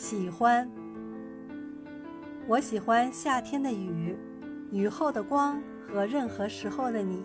喜欢。我喜欢夏天的雨雨后的光和任何时候的你。